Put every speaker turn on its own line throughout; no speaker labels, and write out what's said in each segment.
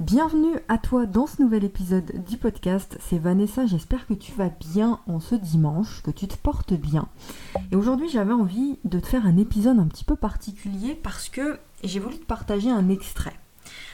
Bienvenue à toi dans ce nouvel épisode du podcast. C'est Vanessa, j'espère que tu vas bien en ce dimanche, que tu te portes bien. Et aujourd'hui j'avais envie de te faire un épisode un petit peu particulier parce que j'ai voulu te partager un extrait.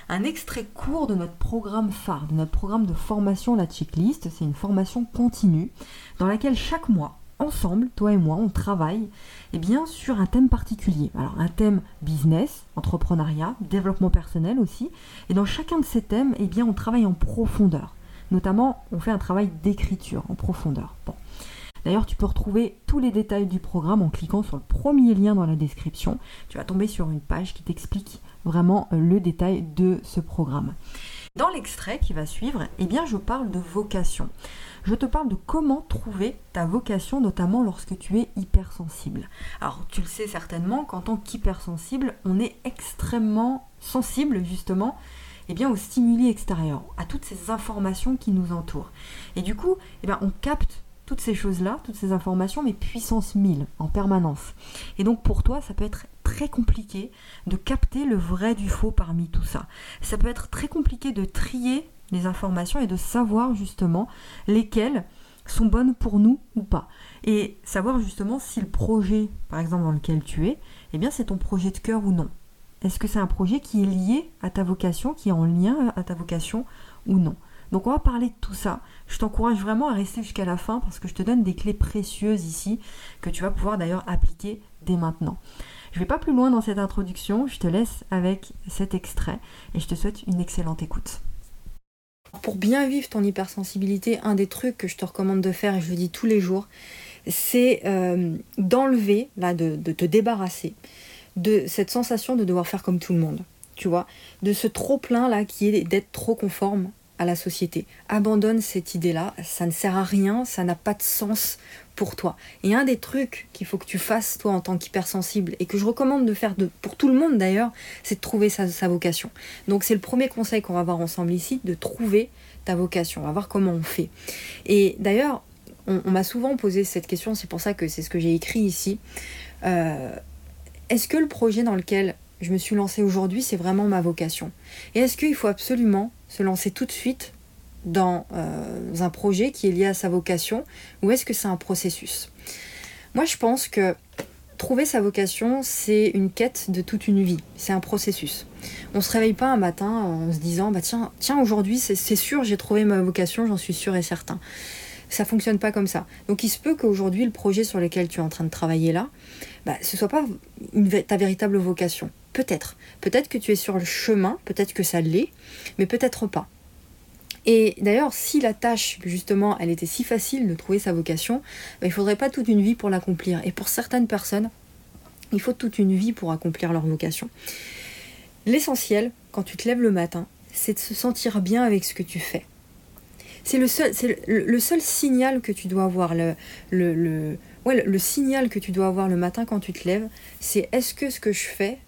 Un extrait court de notre programme phare, de notre programme de formation La Checklist. C'est une formation continue dans laquelle chaque mois, ensemble, toi et moi, on travaille eh bien, sur un thème particulier. Alors un thème business, entrepreneuriat, développement personnel aussi. Et dans chacun de ces thèmes, eh bien, on travaille en profondeur. Notamment, on fait un travail d'écriture en profondeur. D'ailleurs, tu peux retrouver tous les détails du programme en cliquant sur le premier lien dans la description. Tu vas tomber sur une page qui t'explique vraiment euh, le détail de ce programme. Dans l'extrait qui va suivre, eh bien, je parle de vocation je te parle de comment trouver ta vocation, notamment lorsque tu es hypersensible. Alors, tu le sais certainement qu'en tant qu'hypersensible, on est extrêmement sensible justement eh bien, aux stimuli extérieurs, à toutes ces informations qui nous entourent. Et du coup, eh bien, on capte toutes ces choses-là, toutes ces informations, mais puissance 1000 en permanence. Et donc pour toi, ça peut être très compliqué de capter le vrai du faux parmi tout ça. Ça peut être très compliqué de trier les informations et de savoir justement lesquelles sont bonnes pour nous ou pas. Et savoir justement si le projet, par exemple, dans lequel tu es, eh bien c'est ton projet de cœur ou non. Est-ce que c'est un projet qui est lié à ta vocation, qui est en lien à ta vocation ou non? Donc on va parler de tout ça. Je t'encourage vraiment à rester jusqu'à la fin parce que je te donne des clés précieuses ici que tu vas pouvoir d'ailleurs appliquer dès maintenant. Je ne vais pas plus loin dans cette introduction, je te laisse avec cet extrait et je te souhaite une excellente écoute. Pour bien vivre ton hypersensibilité, un des trucs que je te recommande de faire, et je le dis tous les jours, c'est euh, d'enlever, de, te débarrasser de cette sensation de devoir faire comme tout le monde. Tu vois, de ce trop plein là qui est d'être trop conforme à la société. Abandonne cette idée-là, ça ne sert à rien, ça n'a pas de sens pour toi. Et un des trucs qu'il faut que tu fasses toi en tant qu'hypersensible et que je recommande de faire pour tout le monde d'ailleurs, c'est de trouver sa, vocation. Donc c'est le premier conseil qu'on va voir ensemble ici, de trouver ta vocation. On va voir comment on fait. Et d'ailleurs, on, m'a souvent posé cette question, c'est pour ça que c'est ce que j'ai écrit ici. Euh, est-ce que le projet dans lequel je me suis lancée aujourd'hui, c'est vraiment ma vocation Et est-ce qu'il faut absolument se lancer tout de suite dans euh, un projet qui est lié à sa vocation ou est-ce que c'est un processus? Moi, je pense que trouver sa vocation, c'est une quête de toute une vie, c'est un processus. On se réveille pas un matin en se disant bah tiens, tiens aujourd'hui c'est sûr j'ai trouvé ma vocation, j'en suis sûr et certain. Ça fonctionne pas comme ça. Donc il se peut qu'aujourd'hui le projet sur lequel tu es en train de travailler là, bah, ce soit pas ta véritable vocation. Peut-être. Peut-être que tu es sur le chemin, peut-être que ça l'est, mais peut-être pas. Et d'ailleurs, si la tâche, justement, elle était si facile de trouver sa vocation, bah, il ne faudrait pas toute une vie pour l'accomplir. Et pour certaines personnes, il faut toute une vie pour accomplir leur vocation. L'essentiel, quand tu te lèves le matin, c'est de se sentir bien avec ce que tu fais. C'est le seul, c'est le, seul signal que tu dois avoir, le, signal que tu dois avoir le matin quand tu te lèves, c'est est-ce que ce que je fais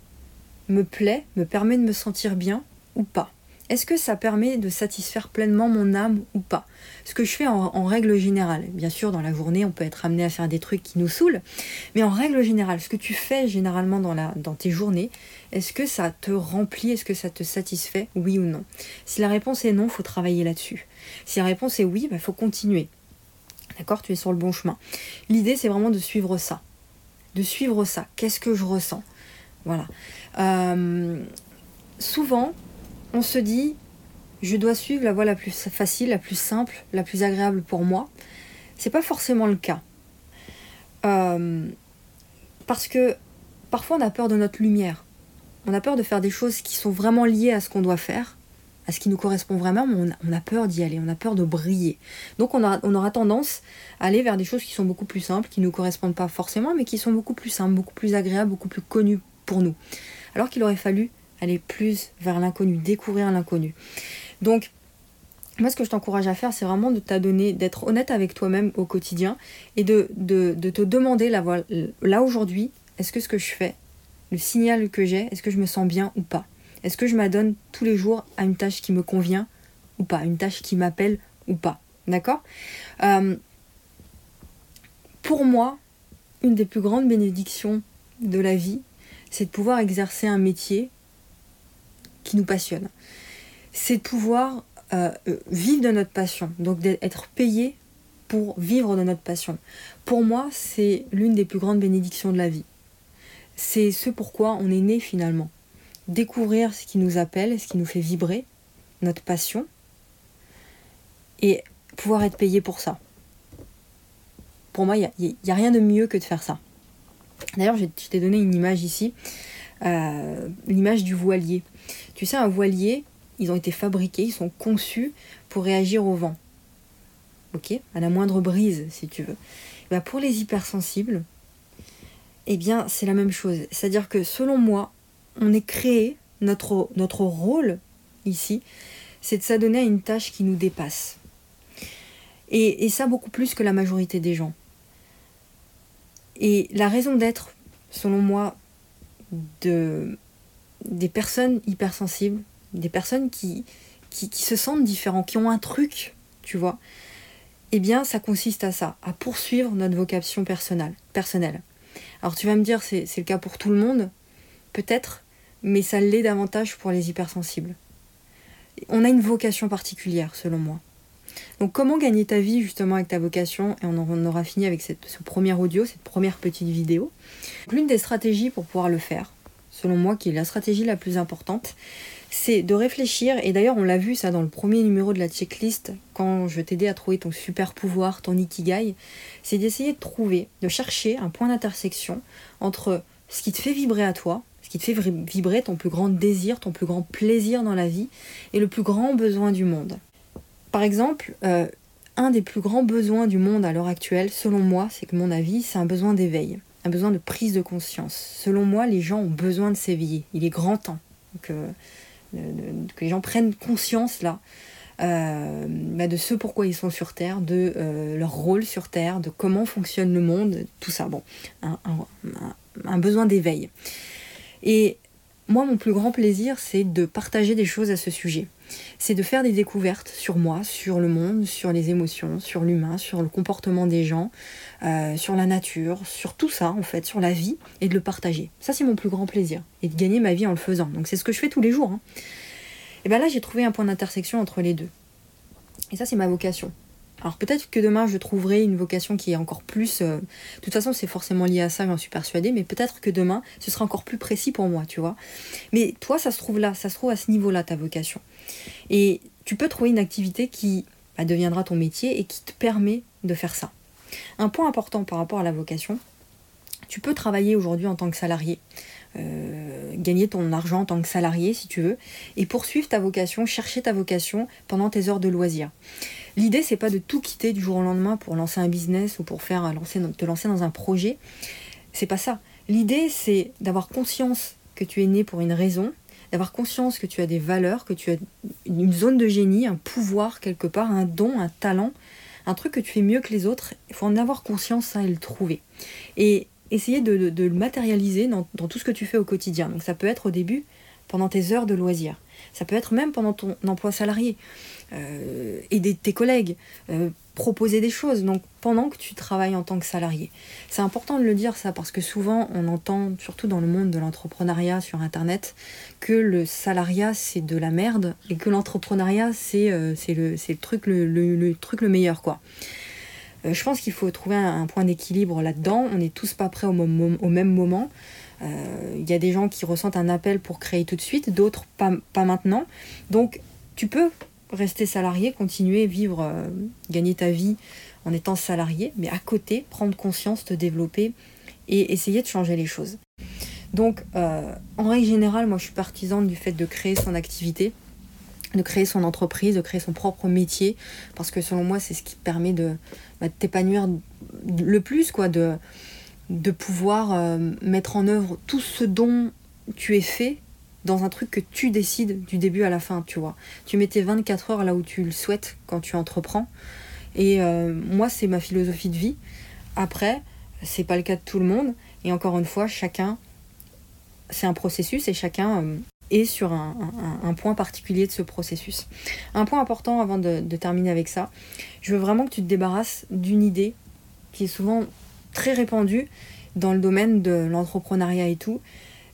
me plaît, me permet de me sentir bien ou pas? Est-ce que ça permet de satisfaire pleinement mon âme ou pas? Ce que je fais en, règle générale, bien sûr dans la journée on peut être amené à faire des trucs qui nous saoulent, mais en règle générale, ce que tu fais généralement dans, tes journées, est-ce que ça te remplit, est-ce que ça te satisfait, oui ou non? Si la réponse est non, il faut travailler là-dessus. Si la réponse est oui, il bah, faut continuer. D'accord? Tu es sur le bon chemin. L'idée c'est vraiment de suivre ça. De suivre ça. Qu'est-ce que je ressens? Voilà. Euh, souvent, on se dit, je dois suivre la voie la plus facile, la plus simple, la plus agréable pour moi. C'est pas forcément le cas. Euh, parce que parfois on a peur de notre lumière. On a peur de faire des choses qui sont vraiment liées à ce qu'on doit faire, à ce qui nous correspond vraiment, mais on a, peur d'y aller, on a peur de briller. Donc on, on, aura tendance à aller vers des choses qui sont beaucoup plus simples, qui ne nous correspondent pas forcément, mais qui sont beaucoup plus simples, beaucoup plus agréables, beaucoup plus connues pour nous alors qu'il aurait fallu aller plus vers l'inconnu, découvrir l'inconnu. Donc, moi, ce que je t'encourage à faire, c'est vraiment de t'adonner, d'être honnête avec toi-même au quotidien et de, te demander, là, là aujourd'hui, est-ce que ce que je fais, le signal que j'ai, est-ce que je me sens bien ou pas? Est-ce que je m'adonne tous les jours à une tâche qui me convient ou pas Une tâche qui m'appelle ou pas? D'accord? Euh, Pour moi, une des plus grandes bénédictions de la vie, c'est de pouvoir exercer un métier qui nous passionne. c'est de pouvoir euh, vivre de notre passion, donc d'être payé pour vivre de notre passion. Pour moi, c'est l'une des plus grandes bénédictions de la vie. C'est ce pourquoi on est né finalement. Découvrir ce qui nous appelle, ce qui nous fait vibrer, notre passion, et pouvoir être payé pour ça. Pour moi, il n'y a, rien de mieux que de faire ça. D'ailleurs, je, t'ai donné une image ici, euh, l'image du voilier. Tu sais, un voilier, ils ont été fabriqués, ils sont conçus pour réagir au vent. Ok À la moindre brise, si tu veux. Bah, pour les hypersensibles, eh bien, c'est la même chose. C'est-à-dire que selon moi, on est créé, notre, rôle ici, c'est de s'adonner à une tâche qui nous dépasse. Et, ça beaucoup plus que la majorité des gens. Et la raison d'être, selon moi, de, des personnes hypersensibles, des personnes qui, qui, qui, se sentent différents, qui ont un truc, tu vois, eh bien, ça consiste à ça, à poursuivre notre vocation personnelle. personnelle. Alors tu vas me dire, c'est le cas pour tout le monde, peut-être, mais ça l'est davantage pour les hypersensibles. On a une vocation particulière, selon moi. Donc comment gagner ta vie justement avec ta vocation? Et on, en, aura fini avec cette, ce premier audio, cette première petite vidéo. L'une des stratégies pour pouvoir le faire, selon moi, qui est la stratégie la plus importante, c'est de réfléchir, et d'ailleurs on l'a vu ça dans le premier numéro de la checklist, quand je t'aidais à trouver ton super pouvoir, ton ikigai, c'est d'essayer de trouver, de chercher un point d'intersection entre ce qui te fait vibrer à toi, ce qui te fait vibrer ton plus grand désir, ton plus grand plaisir dans la vie, et le plus grand besoin du monde. Par exemple, euh, un des plus grands besoins du monde à l'heure actuelle, selon moi, c'est que mon avis, c'est un besoin d'éveil, un besoin de prise de conscience. Selon moi, les gens ont besoin de s'éveiller. Il est grand temps. que les gens prennent conscience là euh, bah, de ce pourquoi ils sont sur Terre, de euh, leur rôle sur Terre, de comment fonctionne le monde, tout ça. Bon, un besoin d'éveil. Et moi, mon plus grand plaisir, c'est de partager des choses à ce sujet. C'est de faire des découvertes sur moi, sur le monde, sur les émotions, sur l'humain, sur le comportement des gens, euh, sur la nature, sur tout ça, en fait, sur la vie, et de le partager. Ça, c'est mon plus grand plaisir. Et de gagner ma vie en le faisant. Donc, c'est ce que je fais tous les jours. Hein. Et bien là, j'ai trouvé un point d'intersection entre les deux. Et ça, c'est ma vocation. Alors peut-être que demain je trouverai une vocation qui est encore plus... Euh, de toute façon c'est forcément lié à ça, j'en suis persuadée, mais peut-être que demain ce sera encore plus précis pour moi, tu vois. Mais toi ça se trouve là, ça se trouve à ce niveau-là ta vocation. Et tu peux trouver une activité qui bah, deviendra ton métier et qui te permet de faire ça. Un point important par rapport à la vocation, tu peux travailler aujourd'hui en tant que salarié. Euh, gagner ton argent en tant que salarié si tu veux, et poursuivre ta vocation, chercher ta vocation pendant tes heures de loisirs. L'idée, c'est pas de tout quitter du jour au lendemain pour lancer un business ou pour faire te lancer dans un projet. C'est pas ça. L'idée, c'est d'avoir conscience que tu es né pour une raison, d'avoir conscience que tu as des valeurs, que tu as une zone de génie, un pouvoir quelque part, un don, un talent, un truc que tu fais mieux que les autres. Il faut en avoir conscience, ça, et le trouver. Et essayer de, le matérialiser dans, dans, tout ce que tu fais au quotidien. Donc ça peut être au début, pendant tes heures de loisirs. Ça peut être même pendant ton emploi salarié. Euh, aider tes collègues, euh, proposer des choses, donc pendant que tu travailles en tant que salarié. C'est important de le dire ça parce que souvent on entend, surtout dans le monde de l'entrepreneuriat sur Internet, que le salariat c'est de la merde et que l'entrepreneuriat c'est euh, le, le, truc le, le, truc le meilleur quoi. je pense qu'il faut trouver un, point d'équilibre là-dedans. On n'est tous pas prêts au, au même moment. Il y a des gens qui ressentent un appel pour créer tout de suite, d'autres pas, pas maintenant. Donc tu peux rester salarié, continuer, vivre, euh, gagner ta vie en étant salarié, mais à côté, prendre conscience, te développer et essayer de changer les choses. Donc, euh, en règle générale, moi je suis partisane du fait de créer son activité, de créer son entreprise, de créer son propre métier, parce que selon moi, c'est ce qui permet de, bah, t'épanouir le plus, quoi, de, de pouvoir euh, mettre en œuvre tout ce dont tu es fait dans un truc que tu décides du début à la fin, tu vois. Tu mets tes 24 heures là où tu le souhaites quand tu entreprends. Et euh, moi, c'est ma philosophie de vie. Après, c'est pas le cas de tout le monde. Et encore une fois, chacun, c'est un processus et chacun euh, est sur un, point particulier de ce processus. Un point important avant de, de terminer avec ça, je veux vraiment que tu te débarrasses d'une idée qui est souvent très répandue dans le domaine de l'entrepreneuriat et tout,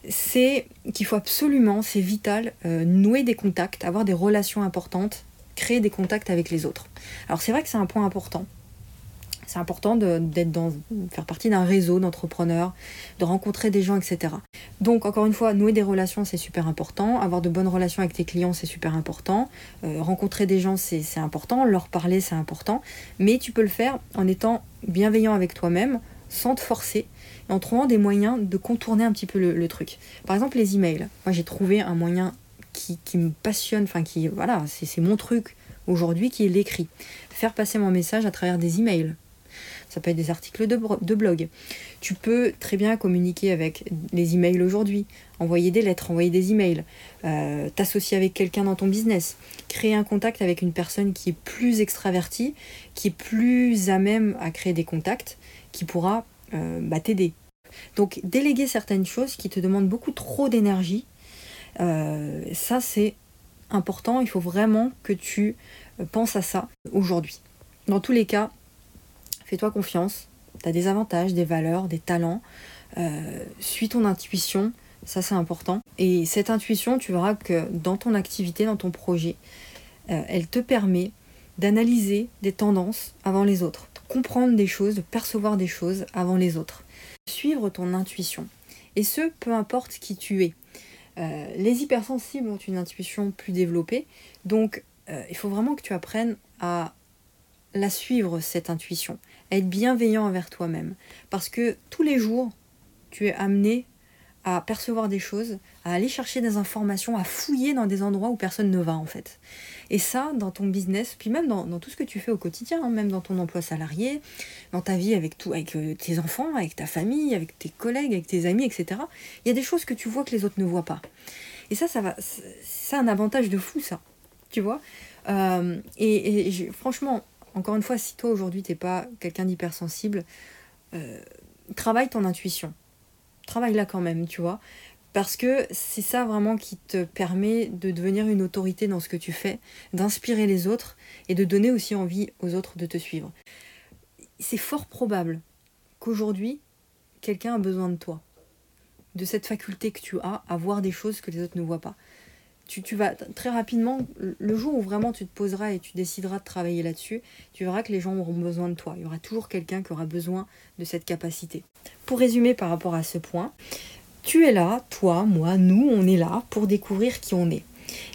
c'est qu'il faut absolument, c'est vital, euh, nouer des contacts, avoir des relations importantes, créer des contacts avec les autres. Alors c'est vrai que c'est un point important. C'est important d'être dans, faire partie d'un réseau d'entrepreneurs, de rencontrer des gens, etc. Donc encore une fois, nouer des relations, c'est super important. Avoir de bonnes relations avec tes clients, c'est super important. Euh, rencontrer des gens, c'est important. Leur parler, c'est important. Mais tu peux le faire en étant bienveillant avec toi-même, sans te forcer, en trouvant des moyens de contourner un petit peu le, truc. Par exemple, les emails. Moi, j'ai trouvé un moyen qui, me passionne, enfin qui, voilà, c'est mon truc aujourd'hui, qui est l'écrit. Faire passer mon message à travers des emails. Ça peut être des articles de, blog. Tu peux très bien communiquer avec les emails aujourd'hui, envoyer des lettres, envoyer des emails, euh, t'associer avec quelqu'un dans ton business, créer un contact avec une personne qui est plus extravertie, qui est plus à même à créer des contacts, qui pourra euh, bah, t'aider. Donc déléguer certaines choses qui te demandent beaucoup trop d'énergie, euh, ça c'est important, il faut vraiment que tu penses à ça aujourd'hui. Dans tous les cas, fais-toi confiance, tu as des avantages, des valeurs, des talents, euh, suis ton intuition, ça c'est important. Et cette intuition, tu verras que dans ton activité, dans ton projet, elle te permet d'analyser des tendances avant les autres comprendre des choses, de percevoir des choses avant les autres. Suivre ton intuition. Et ce, peu importe qui tu es. Euh, les hypersensibles ont une intuition plus développée, donc euh, il faut vraiment que tu apprennes à la suivre, cette intuition, à être bienveillant envers toi-même. Parce que tous les jours, tu es amené à percevoir des choses, à aller chercher des informations, à fouiller dans des endroits où personne ne va en fait. Et ça, dans ton business, puis même dans, tout ce que tu fais au quotidien, hein, même dans ton emploi salarié, dans ta vie avec, tout, avec euh, tes enfants, avec ta famille, avec tes collègues, avec tes amis, etc., il y a des choses que tu vois que les autres ne voient pas. Et ça, ça va, c'est un avantage de fou, ça. Tu vois? Euh, Et, franchement, encore une fois, si toi aujourd'hui t'es pas quelqu'un d'hypersensible, euh, travaille ton intuition. Travaille là quand même, tu vois. Parce que c'est ça vraiment qui te permet de devenir une autorité dans ce que tu fais, d'inspirer les autres et de donner aussi envie aux autres de te suivre. C'est fort probable qu'aujourd'hui, quelqu'un a besoin de toi, de cette faculté que tu as à voir des choses que les autres ne voient pas. Tu, vas très rapidement, le jour où vraiment tu te poseras et tu décideras de travailler là-dessus, tu verras que les gens auront besoin de toi. Il y aura toujours quelqu'un qui aura besoin de cette capacité. Pour résumer par rapport à ce point, tu es là, toi, moi, nous, on est là pour découvrir qui on est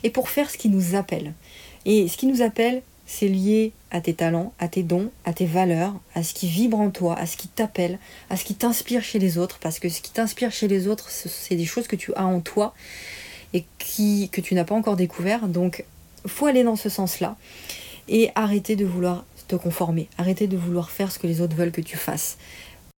et pour faire ce qui nous appelle. Et ce qui nous appelle, c'est lié à tes talents, à tes dons, à tes valeurs, à ce qui vibre en toi, à ce qui t'appelle, à ce qui t'inspire chez les autres, parce que ce qui t'inspire chez les autres, c'est des choses que tu as en toi et qui, que tu n'as pas encore découvert. Donc, faut aller dans ce sens-là et arrêter de vouloir te conformer, arrêter de vouloir faire ce que les autres veulent que tu fasses.